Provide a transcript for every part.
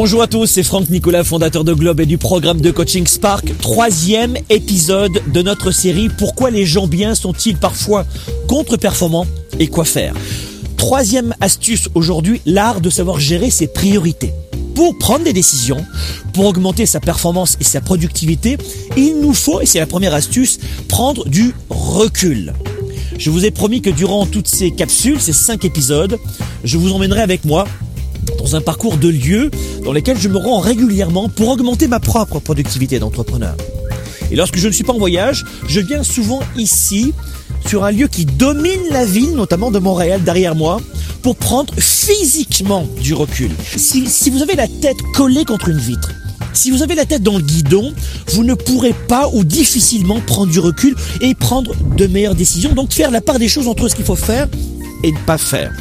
Bonjour à tous, c'est Franck Nicolas, fondateur de Globe et du programme de coaching Spark. Troisième épisode de notre série Pourquoi les gens bien sont-ils parfois contre-performants et quoi faire? Troisième astuce aujourd'hui, l'art de savoir gérer ses priorités. Pour prendre des décisions, pour augmenter sa performance et sa productivité, il nous faut, et c'est la première astuce, prendre du recul. Je vous ai promis que durant toutes ces capsules, ces cinq épisodes, je vous emmènerai avec moi dans un parcours de lieux dans lesquels je me rends régulièrement pour augmenter ma propre productivité d'entrepreneur. Et lorsque je ne suis pas en voyage, je viens souvent ici, sur un lieu qui domine la ville, notamment de Montréal, derrière moi, pour prendre physiquement du recul. Si, vous avez la tête collée contre une vitre, si vous avez la tête dans le guidon, vous ne pourrez pas ou difficilement prendre du recul et prendre de meilleures décisions, donc faire la part des choses entre ce qu'il faut faire et ne pas faire.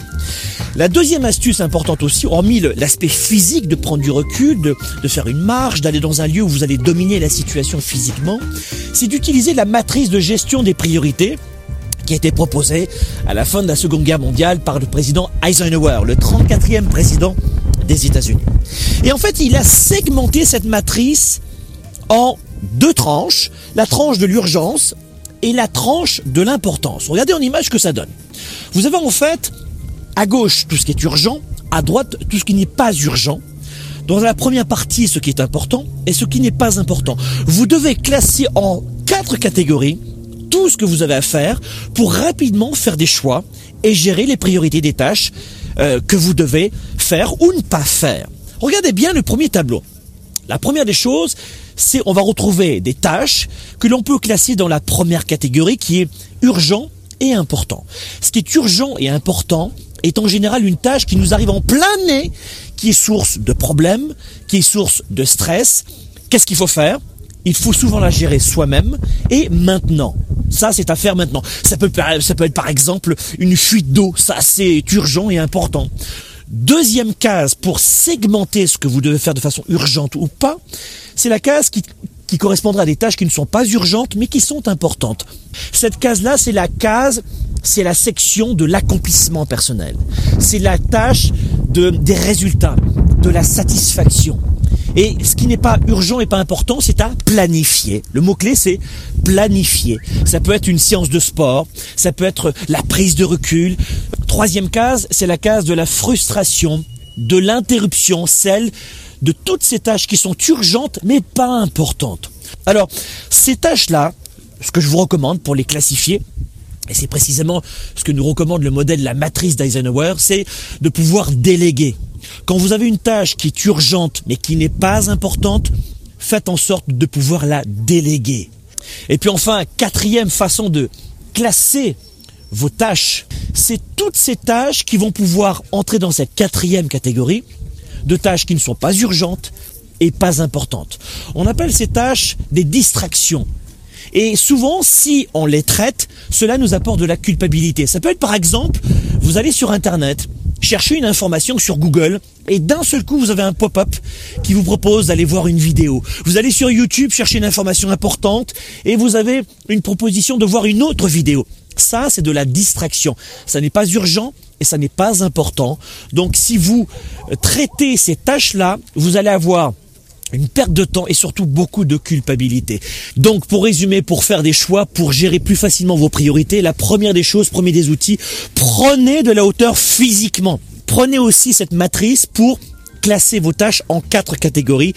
La deuxième astuce importante aussi, hormis l'aspect physique de prendre du recul, de, faire une marche, d'aller dans un lieu où vous allez dominer la situation physiquement, c'est d'utiliser la matrice de gestion des priorités qui a été proposée à la fin de la Seconde Guerre mondiale par le président Eisenhower, le 34e président des États-Unis. Et en fait, il a segmenté cette matrice en deux tranches, la tranche de l'urgence et la tranche de l'importance. Regardez en image ce que ça donne. Vous avez en fait à gauche tout ce qui est urgent, à droite tout ce qui n'est pas urgent. Dans la première partie, ce qui est important et ce qui n'est pas important. Vous devez classer en quatre catégories tout ce que vous avez à faire pour rapidement faire des choix et gérer les priorités des tâches euh, que vous devez faire ou ne pas faire. Regardez bien le premier tableau. La première des choses, c'est on va retrouver des tâches que l'on peut classer dans la première catégorie qui est urgent et important. Ce qui est urgent et important, est en général une tâche qui nous arrive en plein nez, qui est source de problèmes, qui est source de stress. Qu'est-ce qu'il faut faire? Il faut souvent la gérer soi-même et maintenant. Ça, c'est à faire maintenant. Ça peut, être par exemple une fuite d'eau. Ça, c'est urgent et important. Deuxième case pour segmenter ce que vous devez faire de façon urgente ou pas, c'est la case qui, qui correspondra à des tâches qui ne sont pas urgentes mais qui sont importantes. Cette case-là, c'est la case c'est la section de l'accomplissement personnel. C'est la tâche de, des résultats, de la satisfaction. Et ce qui n'est pas urgent et pas important, c'est à planifier. Le mot-clé, c'est planifier. Ça peut être une séance de sport, ça peut être la prise de recul. Troisième case, c'est la case de la frustration, de l'interruption, celle de toutes ces tâches qui sont urgentes mais pas importantes. Alors, ces tâches-là, ce que je vous recommande pour les classifier, et c'est précisément ce que nous recommande le modèle la matrice d'Eisenhower, c'est de pouvoir déléguer. Quand vous avez une tâche qui est urgente mais qui n'est pas importante, faites en sorte de pouvoir la déléguer. Et puis enfin, quatrième façon de classer vos tâches, c'est toutes ces tâches qui vont pouvoir entrer dans cette quatrième catégorie de tâches qui ne sont pas urgentes et pas importantes. On appelle ces tâches des distractions. Et souvent, si on les traite, cela nous apporte de la culpabilité. Ça peut être par exemple, vous allez sur Internet, chercher une information sur Google et d'un seul coup vous avez un pop-up qui vous propose d'aller voir une vidéo. Vous allez sur YouTube chercher une information importante et vous avez une proposition de voir une autre vidéo. Ça, c'est de la distraction. Ça n'est pas urgent et ça n'est pas important. Donc si vous traitez ces tâches-là, vous allez avoir une perte de temps et surtout beaucoup de culpabilité. Donc pour résumer, pour faire des choix, pour gérer plus facilement vos priorités, la première des choses, premier des outils, prenez de la hauteur physiquement. Prenez aussi cette matrice pour classer vos tâches en quatre catégories.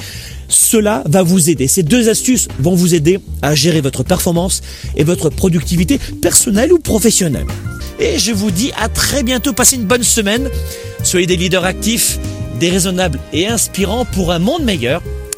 Cela va vous aider. Ces deux astuces vont vous aider à gérer votre performance et votre productivité personnelle ou professionnelle. Et je vous dis à très bientôt. Passez une bonne semaine. Soyez des leaders actifs, déraisonnables et inspirants pour un monde meilleur.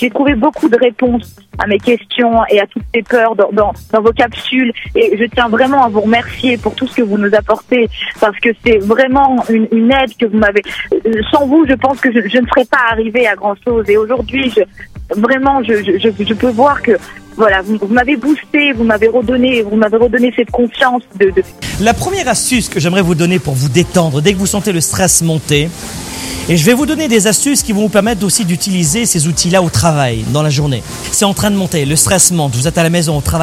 J'ai trouvé beaucoup de réponses à mes questions et à toutes ces peurs dans, vos capsules. Et je tiens vraiment à vous remercier pour tout ce que vous nous apportez parce que c'est vraiment une, aide que vous m'avez. Sans vous, je pense que je, ne serais pas arrivée à grand chose. Et aujourd'hui, vraiment, je, peux voir que voilà, vous, m'avez boosté, vous m'avez redonné, vous m'avez redonné cette confiance La première astuce que j'aimerais vous donner pour vous détendre dès que vous sentez le stress monter, et je vais vous donner des astuces qui vont vous permettre aussi d'utiliser ces outils-là au travail, dans la journée. C'est en train de monter, le stress monte, vous êtes à la maison, au travail.